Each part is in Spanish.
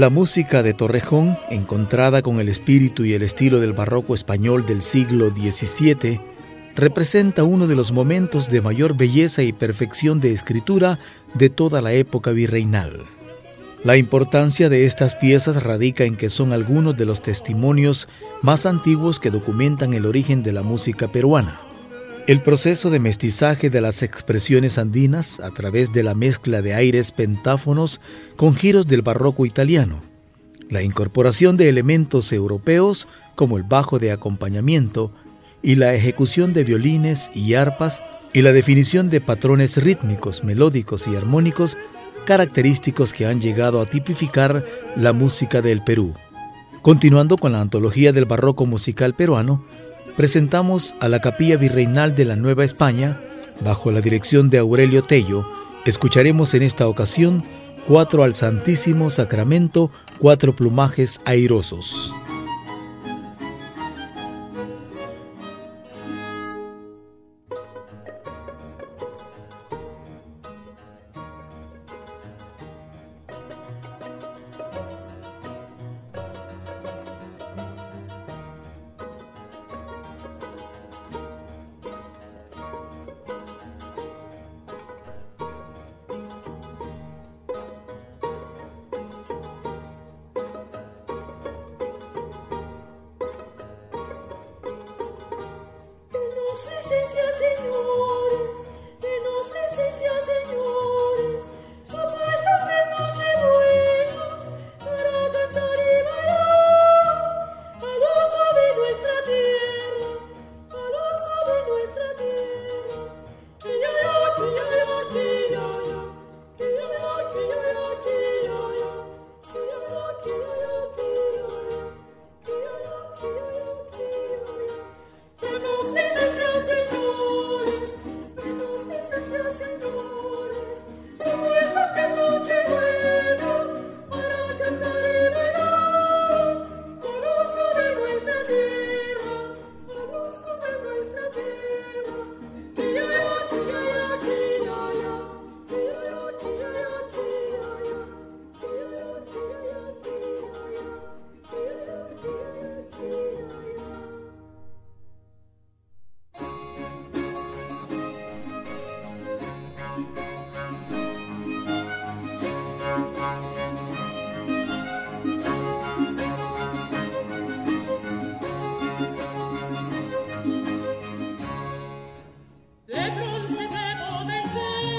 La música de Torrejón, encontrada con el espíritu y el estilo del barroco español del siglo XVII, representa uno de los momentos de mayor belleza y perfección de escritura de toda la época virreinal. La importancia de estas piezas radica en que son algunos de los testimonios más antiguos que documentan el origen de la música peruana. El proceso de mestizaje de las expresiones andinas a través de la mezcla de aires pentáfonos con giros del barroco italiano, la incorporación de elementos europeos como el bajo de acompañamiento y la ejecución de violines y arpas y la definición de patrones rítmicos, melódicos y armónicos característicos que han llegado a tipificar la música del Perú. Continuando con la antología del barroco musical peruano, presentamos a la Capilla Virreinal de la Nueva España, bajo la dirección de Aurelio Tello, escucharemos en esta ocasión cuatro al Santísimo Sacramento, cuatro plumajes airosos. This is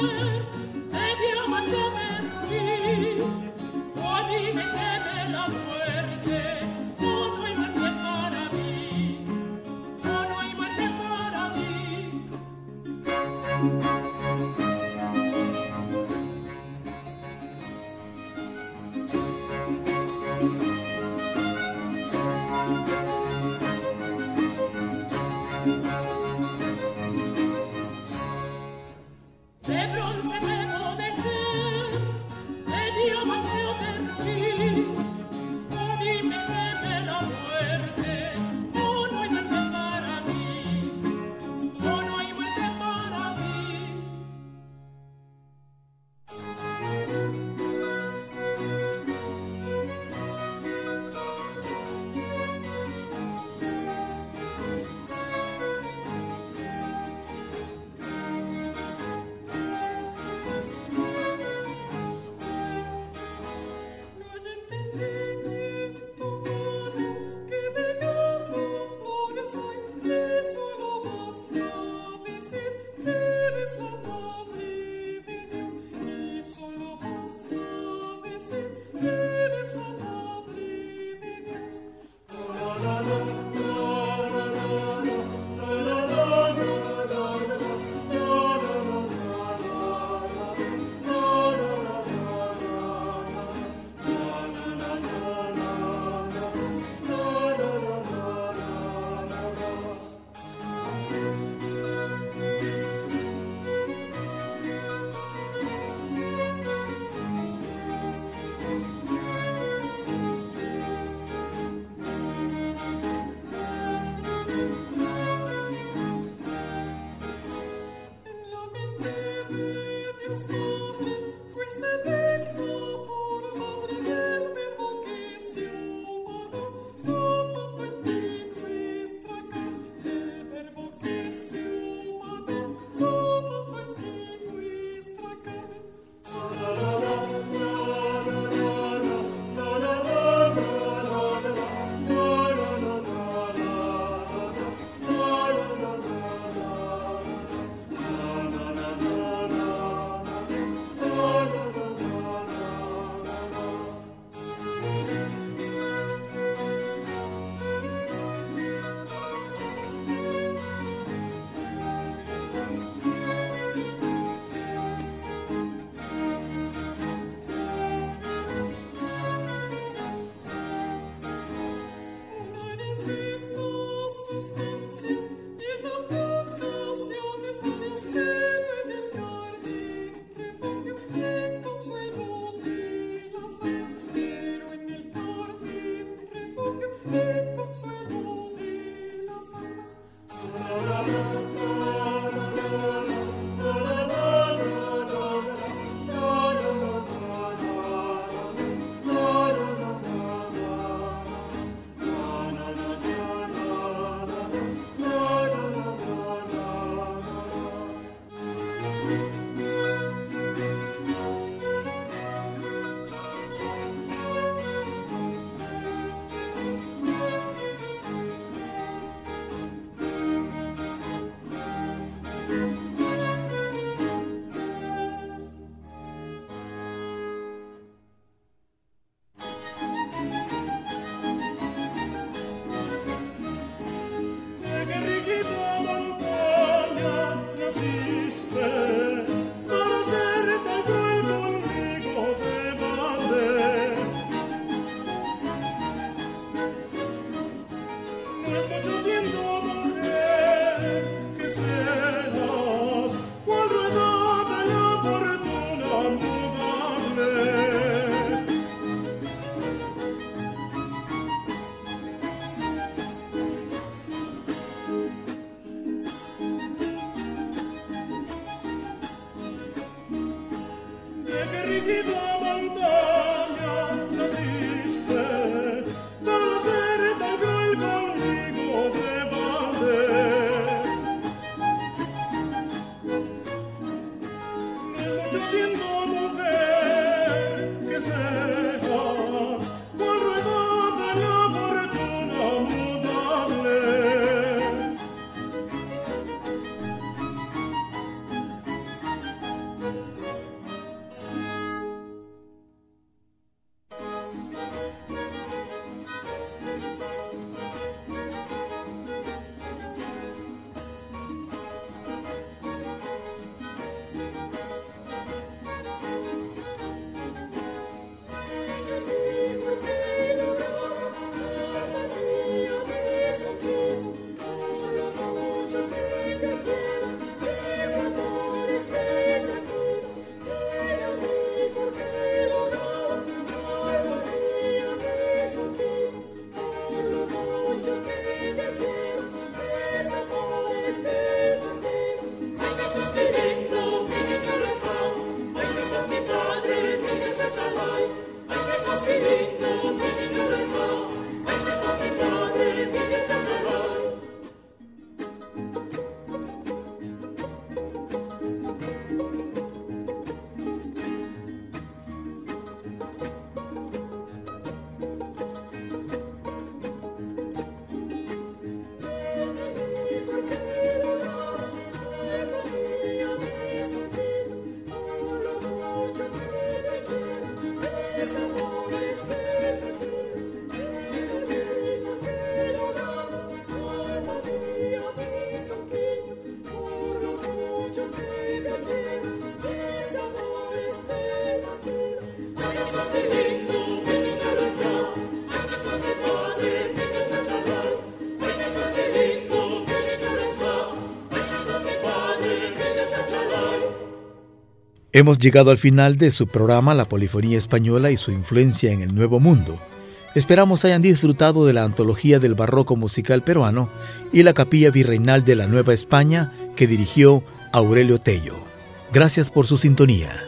嗯。oh you. Hemos llegado al final de su programa La Polifonía Española y su influencia en el Nuevo Mundo. Esperamos hayan disfrutado de la antología del barroco musical peruano y la capilla virreinal de la Nueva España que dirigió Aurelio Tello. Gracias por su sintonía.